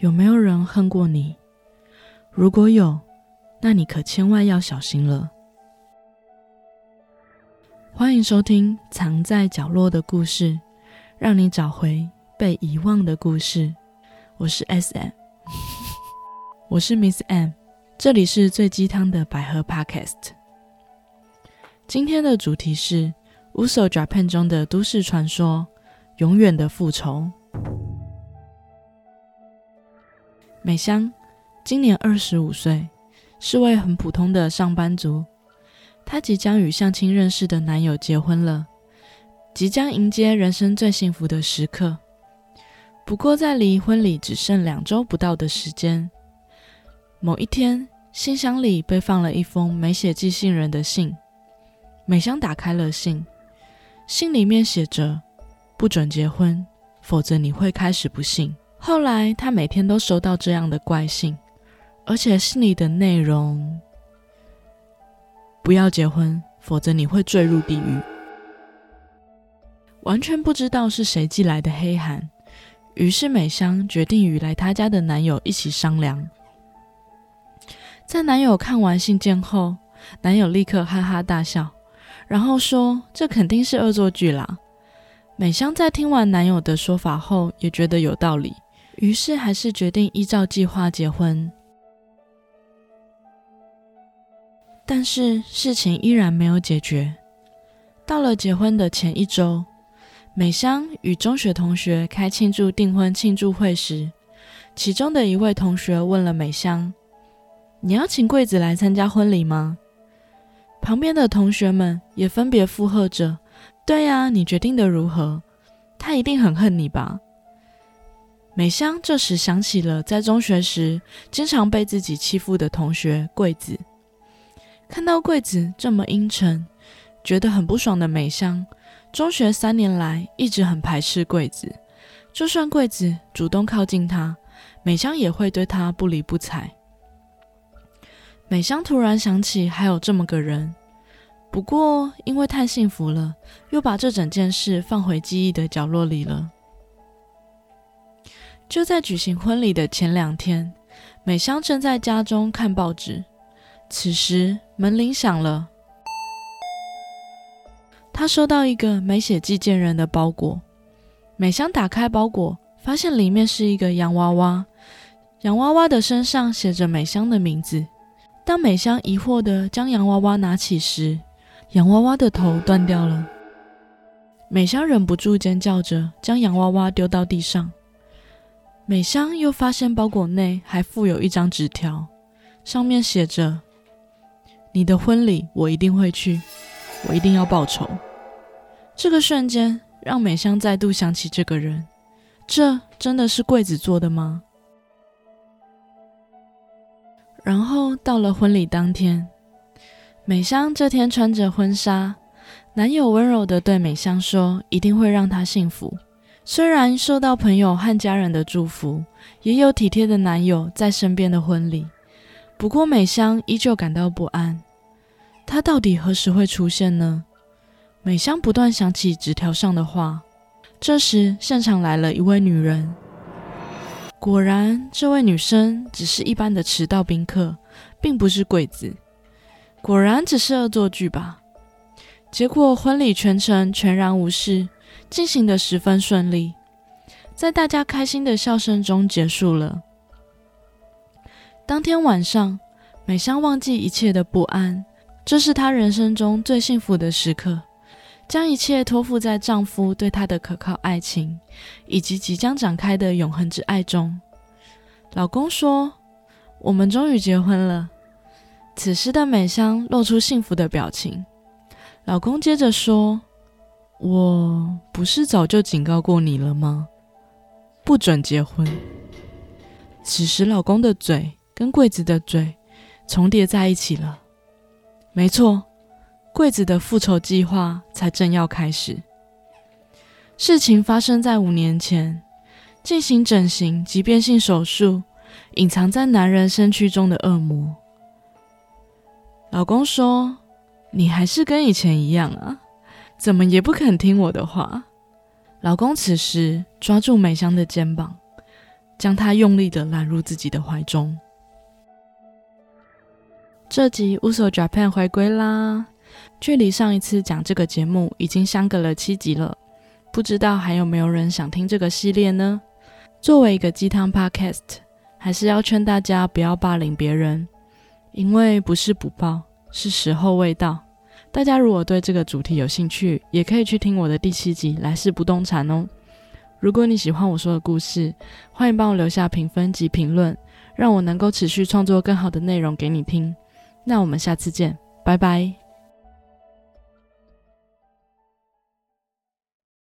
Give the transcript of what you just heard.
有没有人恨过你？如果有，那你可千万要小心了。欢迎收听《藏在角落的故事》，让你找回被遗忘的故事。我是 S M，我是 Miss M，这里是最鸡汤的百合 Podcast。今天的主题是《乌索 Japan》中的都市传说——永远的复仇。美香今年二十五岁，是位很普通的上班族。她即将与相亲认识的男友结婚了，即将迎接人生最幸福的时刻。不过，在离婚礼只剩两周不到的时间，某一天，信箱里被放了一封没写寄信人的信。美香打开了信，信里面写着：“不准结婚，否则你会开始不幸。”后来，他每天都收到这样的怪信，而且信里的内容：不要结婚，否则你会坠入地狱。完全不知道是谁寄来的黑函，于是美香决定与来她家的男友一起商量。在男友看完信件后，男友立刻哈哈大笑，然后说：“这肯定是恶作剧啦。”美香在听完男友的说法后，也觉得有道理。于是，还是决定依照计划结婚。但是，事情依然没有解决。到了结婚的前一周，美香与中学同学开庆祝订婚庆祝会时，其中的一位同学问了美香：“你要请贵子来参加婚礼吗？”旁边的同学们也分别附和着：“对呀，你决定的如何？他一定很恨你吧？”美香这时想起了在中学时经常被自己欺负的同学桂子，看到桂子这么阴沉，觉得很不爽的美香，中学三年来一直很排斥桂子，就算桂子主动靠近她，美香也会对她不理不睬。美香突然想起还有这么个人，不过因为太幸福了，又把这整件事放回记忆的角落里了。就在举行婚礼的前两天，美香正在家中看报纸。此时门铃响了，她收到一个没写寄件人的包裹。美香打开包裹，发现里面是一个洋娃娃，洋娃娃的身上写着美香的名字。当美香疑惑地将洋娃娃拿起时，洋娃娃的头断掉了。美香忍不住尖叫着，将洋娃娃丢到地上。美香又发现包裹内还附有一张纸条，上面写着：“你的婚礼我一定会去，我一定要报仇。”这个瞬间让美香再度想起这个人，这真的是柜子做的吗？然后到了婚礼当天，美香这天穿着婚纱，男友温柔的对美香说：“一定会让她幸福。”虽然受到朋友和家人的祝福，也有体贴的男友在身边的婚礼，不过美香依旧感到不安。他到底何时会出现呢？美香不断想起纸条上的话。这时，现场来了一位女人。果然，这位女生只是一般的迟到宾客，并不是鬼子。果然只是恶作剧吧？结果婚礼全程全然无事。进行的十分顺利，在大家开心的笑声中结束了。当天晚上，美香忘记一切的不安，这是她人生中最幸福的时刻，将一切托付在丈夫对她的可靠爱情以及即将展开的永恒之爱中。老公说：“我们终于结婚了。”此时的美香露出幸福的表情。老公接着说。我不是早就警告过你了吗？不准结婚。此时，老公的嘴跟柜子的嘴重叠在一起了。没错，柜子的复仇计划才正要开始。事情发生在五年前，进行整形及变性手术，隐藏在男人身躯中的恶魔。老公说：“你还是跟以前一样啊。”怎么也不肯听我的话。老公此时抓住美香的肩膀，将她用力的揽入自己的怀中。这集乌索 Japan 回归啦！距离上一次讲这个节目已经相隔了七集了，不知道还有没有人想听这个系列呢？作为一个鸡汤 Podcast，还是要劝大家不要霸凌别人，因为不是不报，是时候未到。大家如果对这个主题有兴趣，也可以去听我的第七集《来世不动产》哦。如果你喜欢我说的故事，欢迎帮我留下评分及评论，让我能够持续创作更好的内容给你听。那我们下次见，拜拜。